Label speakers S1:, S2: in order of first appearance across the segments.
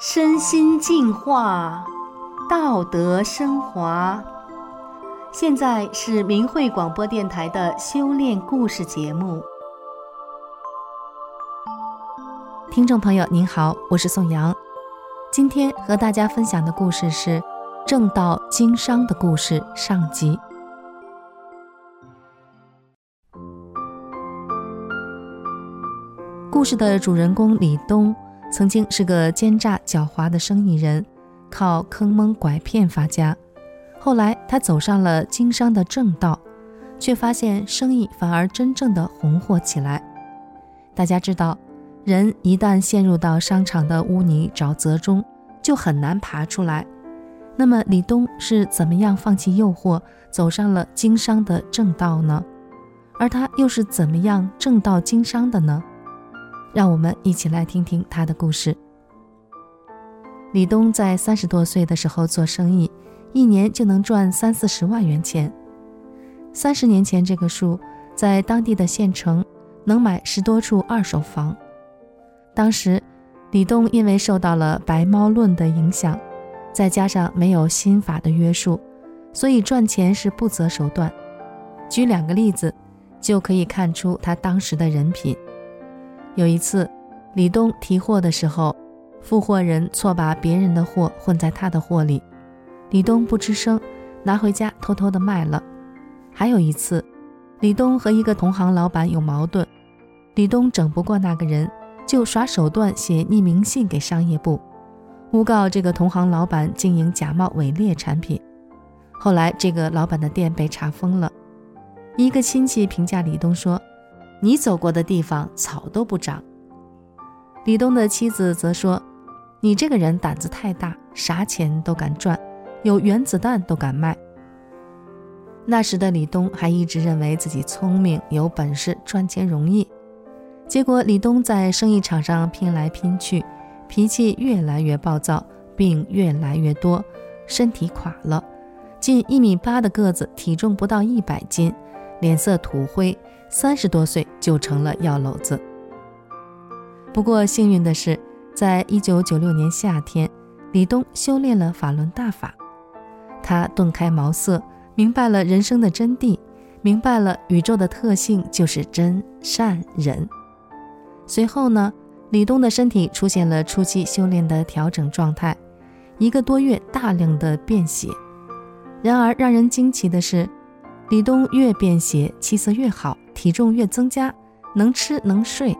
S1: 身心净化，道德升华。现在是明慧广播电台的修炼故事节目。
S2: 听众朋友您好，我是宋阳。今天和大家分享的故事是正道经商的故事上集。故事的主人公李东。曾经是个奸诈狡猾的生意人，靠坑蒙拐骗发家。后来他走上了经商的正道，却发现生意反而真正的红火起来。大家知道，人一旦陷入到商场的污泥沼泽中，就很难爬出来。那么李东是怎么样放弃诱惑，走上了经商的正道呢？而他又是怎么样正道经商的呢？让我们一起来听听他的故事。李东在三十多岁的时候做生意，一年就能赚三四十万元钱。三十年前，这个数在当地的县城能买十多处二手房。当时，李东因为受到了白猫论的影响，再加上没有心法的约束，所以赚钱是不择手段。举两个例子，就可以看出他当时的人品。有一次，李东提货的时候，付货人错把别人的货混在他的货里，李东不吱声，拿回家偷偷的卖了。还有一次，李东和一个同行老板有矛盾，李东整不过那个人，就耍手段写匿名信给商业部，诬告这个同行老板经营假冒伪劣产品。后来，这个老板的店被查封了。一个亲戚评价李东说。你走过的地方草都不长。李东的妻子则说：“你这个人胆子太大，啥钱都敢赚，有原子弹都敢卖。”那时的李东还一直认为自己聪明有本事，赚钱容易。结果李东在生意场上拼来拼去，脾气越来越暴躁，病越来越多，身体垮了，近一米八的个子，体重不到一百斤，脸色土灰。三十多岁就成了药篓子。不过幸运的是，在一九九六年夏天，李东修炼了法轮大法，他顿开茅塞，明白了人生的真谛，明白了宇宙的特性就是真善忍。随后呢，李东的身体出现了初期修炼的调整状态，一个多月大量的便血。然而让人惊奇的是，李东越便血，气色越好。体重越增加，能吃能睡，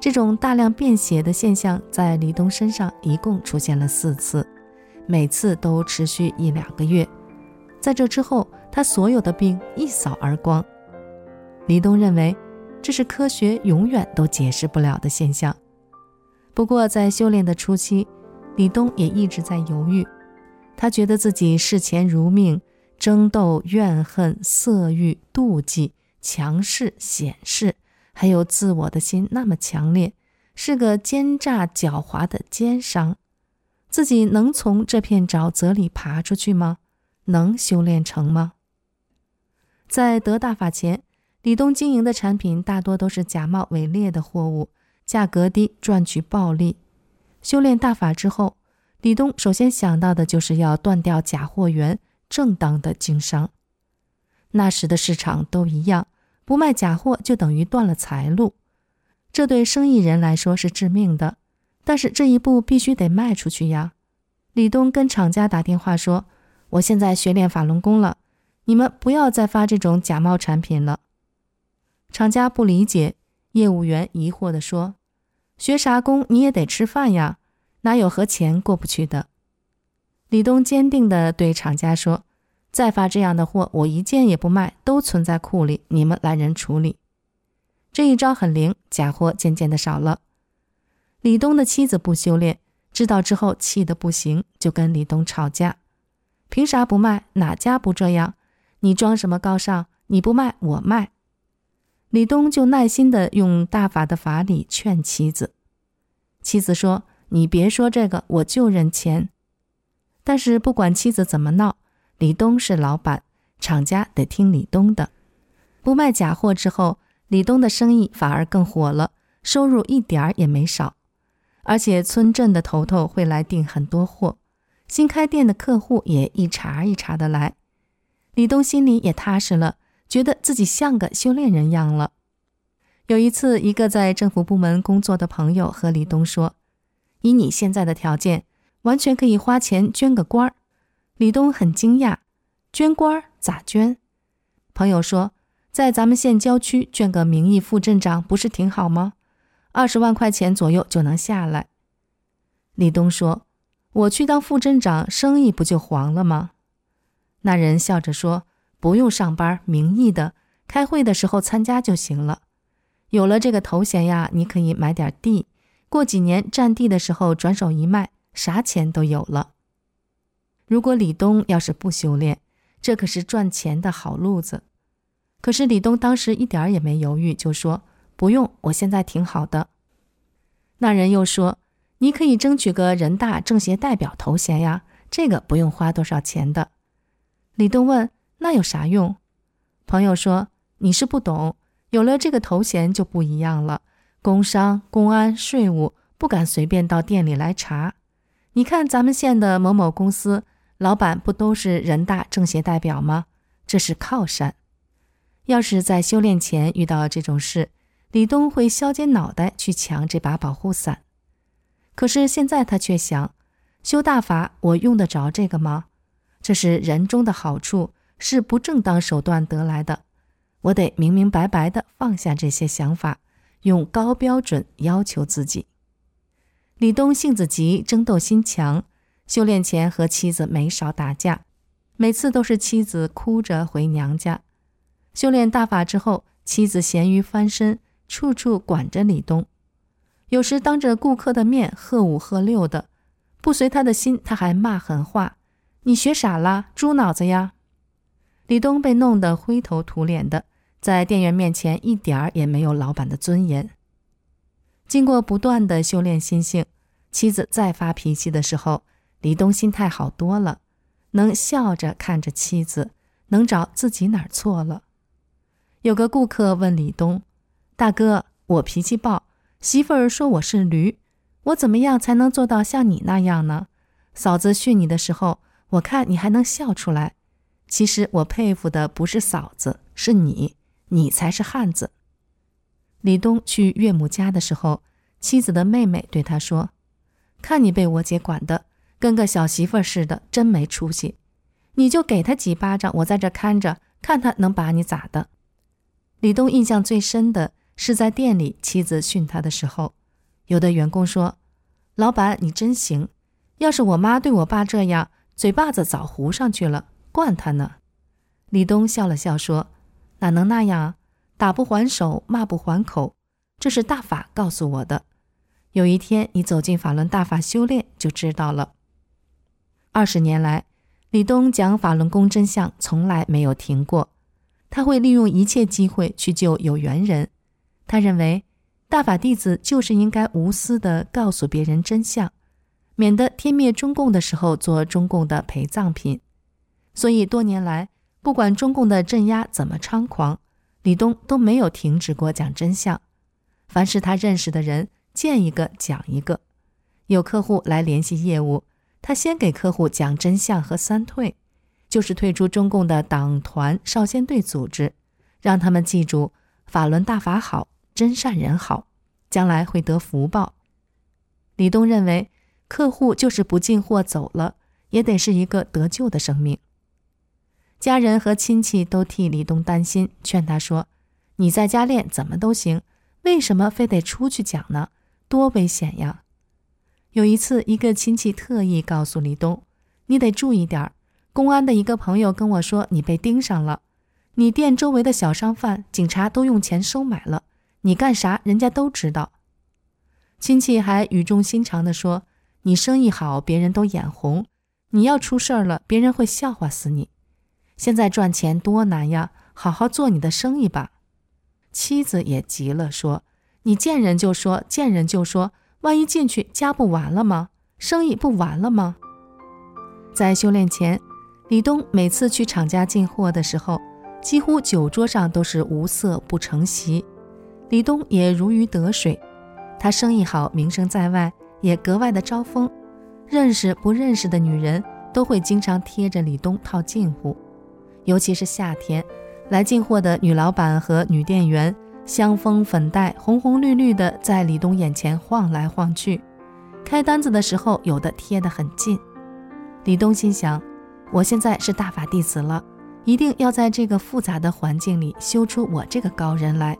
S2: 这种大量便血的现象在李东身上一共出现了四次，每次都持续一两个月。在这之后，他所有的病一扫而光。李东认为这是科学永远都解释不了的现象。不过在修炼的初期，李东也一直在犹豫，他觉得自己视钱如命，争斗、怨恨、色欲、妒忌。强势显示，还有自我的心那么强烈，是个奸诈狡猾的奸商，自己能从这片沼泽里爬出去吗？能修炼成吗？在得大法前，李东经营的产品大多都是假冒伪劣的货物，价格低，赚取暴利。修炼大法之后，李东首先想到的就是要断掉假货源，正当的经商。那时的市场都一样。不卖假货就等于断了财路，这对生意人来说是致命的。但是这一步必须得迈出去呀！李东跟厂家打电话说：“我现在学练法轮功了，你们不要再发这种假冒产品了。”厂家不理解，业务员疑惑地说：“学啥功你也得吃饭呀，哪有和钱过不去的？”李东坚定地对厂家说。再发这样的货，我一件也不卖，都存在库里，你们来人处理。这一招很灵，假货渐渐的少了。李东的妻子不修炼，知道之后气得不行，就跟李东吵架。凭啥不卖？哪家不这样？你装什么高尚？你不卖，我卖。李东就耐心的用大法的法理劝妻子。妻子说：“你别说这个，我就认钱。”但是不管妻子怎么闹。李东是老板，厂家得听李东的。不卖假货之后，李东的生意反而更火了，收入一点儿也没少。而且村镇的头头会来订很多货，新开店的客户也一茬一茬的来。李东心里也踏实了，觉得自己像个修炼人样了。有一次，一个在政府部门工作的朋友和李东说：“以你现在的条件，完全可以花钱捐个官儿。”李东很惊讶：“捐官咋捐？”朋友说：“在咱们县郊区捐个名义副镇长，不是挺好吗？二十万块钱左右就能下来。”李东说：“我去当副镇长，生意不就黄了吗？”那人笑着说：“不用上班，名义的，开会的时候参加就行了。有了这个头衔呀，你可以买点地，过几年占地的时候转手一卖，啥钱都有了。如果李东要是不修炼，这可是赚钱的好路子。可是李东当时一点儿也没犹豫，就说：不用，我现在挺好的。那人又说：你可以争取个人大政协代表头衔呀，这个不用花多少钱的。”李东问：“那有啥用？”朋友说：“你是不懂，有了这个头衔就不一样了。工商、公安、税务不敢随便到店里来查。你看咱们县的某某公司，老板不都是人大政协代表吗？这是靠山。要是在修炼前遇到这种事，李东会削尖脑袋去抢这把保护伞。可是现在他却想：修大法，我用得着这个吗？”这是人中的好处，是不正当手段得来的。我得明明白白地放下这些想法，用高标准要求自己。李东性子急，争斗心强，修炼前和妻子没少打架，每次都是妻子哭着回娘家。修炼大法之后，妻子咸鱼翻身，处处管着李东，有时当着顾客的面喝五喝六的，不随他的心，他还骂狠话。你学傻了，猪脑子呀！李东被弄得灰头土脸的，在店员面前一点儿也没有老板的尊严。经过不断的修炼心性，妻子再发脾气的时候，李东心态好多了，能笑着看着妻子，能找自己哪儿错了。有个顾客问李东：“大哥，我脾气暴，媳妇儿说我是驴，我怎么样才能做到像你那样呢？嫂子训你的时候。”我看你还能笑出来，其实我佩服的不是嫂子，是你，你才是汉子。李东去岳母家的时候，妻子的妹妹对他说：“看你被我姐管的，跟个小媳妇似的，真没出息。你就给他几巴掌，我在这看着，看他能把你咋的。”李东印象最深的是在店里妻子训他的时候，有的员工说：“老板你真行，要是我妈对我爸这样。”嘴巴子早糊上去了，惯他呢。李东笑了笑说：“哪能那样？打不还手，骂不还口，这是大法告诉我的。有一天你走进法轮大法修炼，就知道了。”二十年来，李东讲法轮功真相从来没有停过。他会利用一切机会去救有缘人。他认为，大法弟子就是应该无私地告诉别人真相。免得天灭中共的时候做中共的陪葬品，所以多年来，不管中共的镇压怎么猖狂，李东都没有停止过讲真相。凡是他认识的人，见一个讲一个。有客户来联系业务，他先给客户讲真相和三退，就是退出中共的党团少先队组织，让他们记住法轮大法好，真善人好，将来会得福报。李东认为。客户就是不进货走了，也得是一个得救的生命。家人和亲戚都替李东担心，劝他说：“你在家练怎么都行，为什么非得出去讲呢？多危险呀！”有一次，一个亲戚特意告诉李东：“你得注意点儿。公安的一个朋友跟我说，你被盯上了。你店周围的小商贩，警察都用钱收买了。你干啥，人家都知道。”亲戚还语重心长地说。你生意好，别人都眼红；你要出事儿了，别人会笑话死你。现在赚钱多难呀，好好做你的生意吧。妻子也急了，说：“你见人就说，见人就说，万一进去家不完了吗？生意不完了吗？”在修炼前，李东每次去厂家进货的时候，几乎酒桌上都是无色不成席。李东也如鱼得水，他生意好，名声在外，也格外的招风。认识不认识的女人都会经常贴着李东套近乎，尤其是夏天，来进货的女老板和女店员，香风粉黛，红红绿绿的，在李东眼前晃来晃去。开单子的时候，有的贴得很近。李东心想：我现在是大法弟子了，一定要在这个复杂的环境里修出我这个高人来，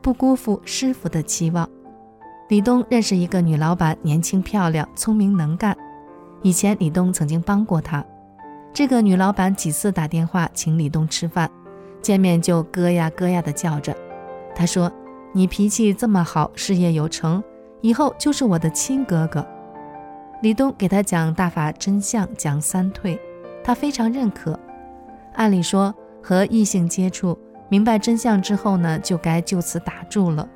S2: 不辜负师傅的期望。李东认识一个女老板，年轻漂亮，聪明能干。以前李东曾经帮过她。这个女老板几次打电话请李东吃饭，见面就咯呀咯呀的叫着。他说：“你脾气这么好，事业有成。”以后就是我的亲哥哥。李东给他讲大法真相，讲三退，他非常认可。按理说，和异性接触，明白真相之后呢，就该就此打住了。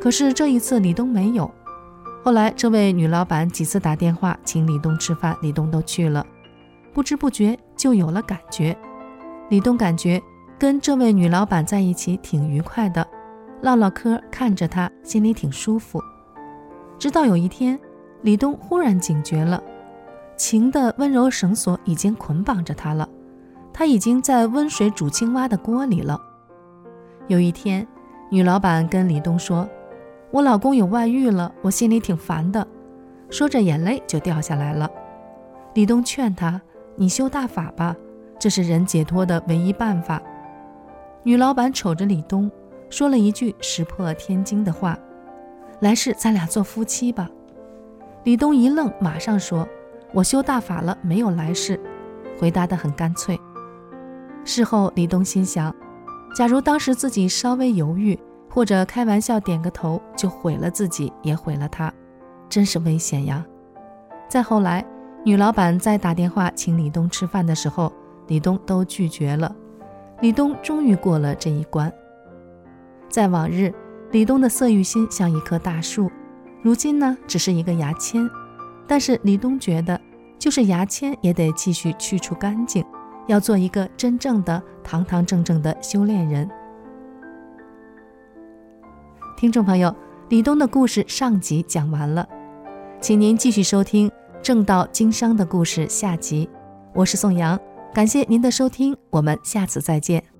S2: 可是这一次李东没有。后来这位女老板几次打电话请李东吃饭，李东都去了。不知不觉就有了感觉。李东感觉跟这位女老板在一起挺愉快的，唠唠嗑，看着他心里挺舒服。直到有一天，李东忽然警觉了，情的温柔绳索已经捆绑着他了，他已经在温水煮青蛙的锅里了。有一天，女老板跟李东说：“我老公有外遇了，我心里挺烦的。”说着，眼泪就掉下来了。李东劝她：“你修大法吧，这是人解脱的唯一办法。”女老板瞅着李东，说了一句石破天惊的话。来世咱俩做夫妻吧。李东一愣，马上说：“我修大法了，没有来世。”回答得很干脆。事后，李东心想：假如当时自己稍微犹豫，或者开玩笑点个头，就毁了自己，也毁了他，真是危险呀。再后来，女老板再打电话请李东吃饭的时候，李东都拒绝了。李东终于过了这一关。在往日，李东的色欲心像一棵大树，如今呢，只是一个牙签。但是李东觉得，就是牙签也得继续去除干净，要做一个真正的堂堂正正的修炼人。听众朋友，李东的故事上集讲完了，请您继续收听《正道经商的故事》下集。我是宋阳，感谢您的收听，我们下次再见。